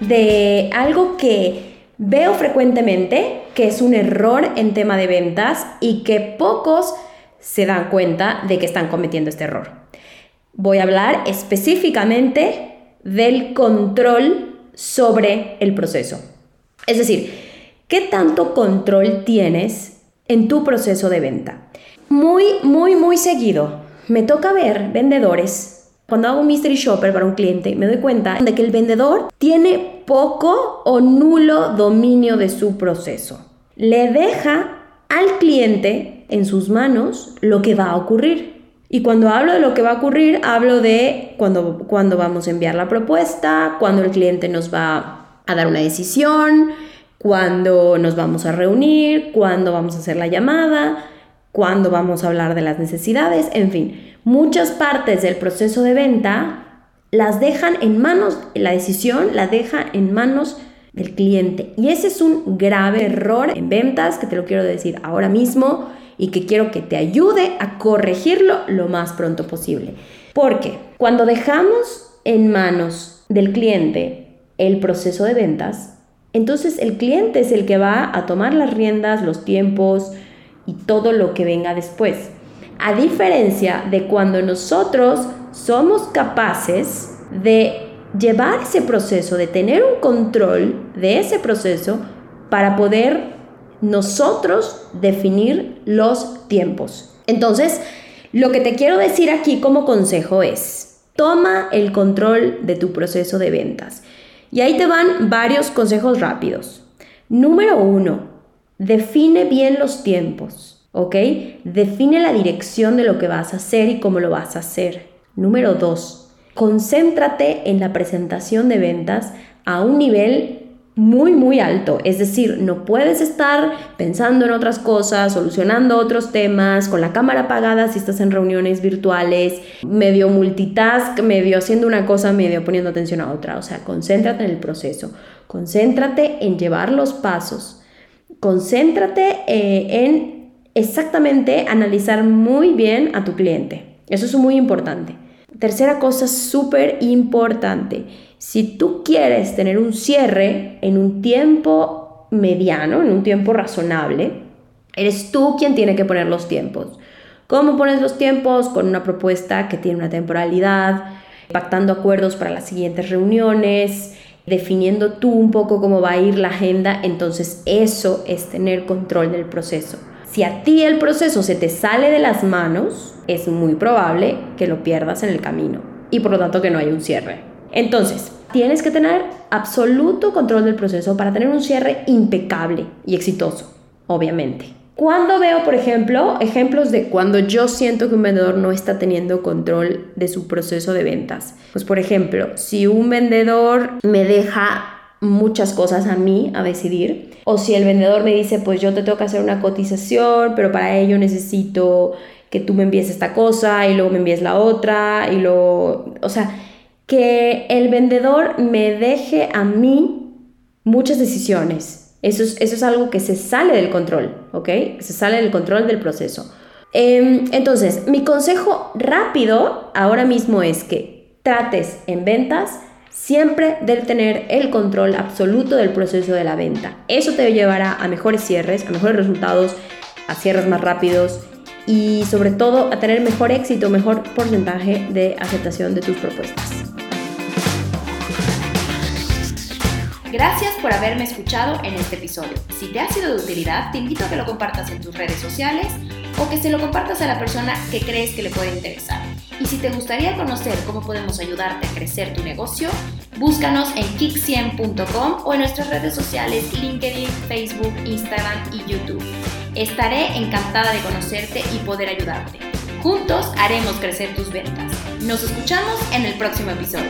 de algo que veo frecuentemente, que es un error en tema de ventas y que pocos se dan cuenta de que están cometiendo este error. Voy a hablar específicamente del control sobre el proceso. Es decir, ¿qué tanto control tienes en tu proceso de venta? Muy, muy, muy seguido me toca ver vendedores cuando hago un mystery shopper para un cliente, me doy cuenta de que el vendedor tiene poco o nulo dominio de su proceso. Le deja al cliente en sus manos lo que va a ocurrir. Y cuando hablo de lo que va a ocurrir, hablo de cuando, cuando vamos a enviar la propuesta, cuando el cliente nos va a dar una decisión, cuando nos vamos a reunir, cuando vamos a hacer la llamada, cuando vamos a hablar de las necesidades, en fin, muchas partes del proceso de venta las dejan en manos, la decisión la deja en manos del cliente. Y ese es un grave error en ventas que te lo quiero decir ahora mismo y que quiero que te ayude a corregirlo lo más pronto posible. Porque cuando dejamos en manos del cliente el proceso de ventas, entonces el cliente es el que va a tomar las riendas, los tiempos, y todo lo que venga después. A diferencia de cuando nosotros somos capaces de llevar ese proceso, de tener un control de ese proceso para poder nosotros definir los tiempos. Entonces, lo que te quiero decir aquí como consejo es, toma el control de tu proceso de ventas. Y ahí te van varios consejos rápidos. Número uno, Define bien los tiempos, ¿ok? Define la dirección de lo que vas a hacer y cómo lo vas a hacer. Número dos, concéntrate en la presentación de ventas a un nivel muy, muy alto. Es decir, no puedes estar pensando en otras cosas, solucionando otros temas, con la cámara apagada si estás en reuniones virtuales, medio multitask, medio haciendo una cosa, medio poniendo atención a otra. O sea, concéntrate en el proceso, concéntrate en llevar los pasos concéntrate eh, en exactamente analizar muy bien a tu cliente. Eso es muy importante. Tercera cosa súper importante. Si tú quieres tener un cierre en un tiempo mediano, en un tiempo razonable, eres tú quien tiene que poner los tiempos. ¿Cómo pones los tiempos? Con una propuesta que tiene una temporalidad, pactando acuerdos para las siguientes reuniones, definiendo tú un poco cómo va a ir la agenda, entonces eso es tener control del proceso. Si a ti el proceso se te sale de las manos, es muy probable que lo pierdas en el camino y por lo tanto que no hay un cierre. Entonces, tienes que tener absoluto control del proceso para tener un cierre impecable y exitoso, obviamente. Cuando veo, por ejemplo, ejemplos de cuando yo siento que un vendedor no está teniendo control de su proceso de ventas. Pues, por ejemplo, si un vendedor me deja muchas cosas a mí a decidir, o si el vendedor me dice, pues yo te tengo que hacer una cotización, pero para ello necesito que tú me envíes esta cosa y luego me envíes la otra y luego, o sea, que el vendedor me deje a mí muchas decisiones eso es, algo que se sale del control, ¿ok? Se sale del control del proceso. Em, entonces, mi consejo rápido ahora mismo es que trates en ventas siempre de tener el control absoluto del proceso de la venta. Eso te llevará a mejores cierres, a mejores resultados, a cierres más rápidos y sobre todo a tener mejor éxito, mejor porcentaje de aceptación de tus propuestas. Gracias por haberme escuchado en este episodio. Si te ha sido de utilidad, te invito a que lo compartas en tus redes sociales o que se lo compartas a la persona que crees que le puede interesar. Y si te gustaría conocer cómo podemos ayudarte a crecer tu negocio, búscanos en kick100.com o en nuestras redes sociales LinkedIn, Facebook, Instagram y YouTube. Estaré encantada de conocerte y poder ayudarte. Juntos haremos crecer tus ventas. Nos escuchamos en el próximo episodio.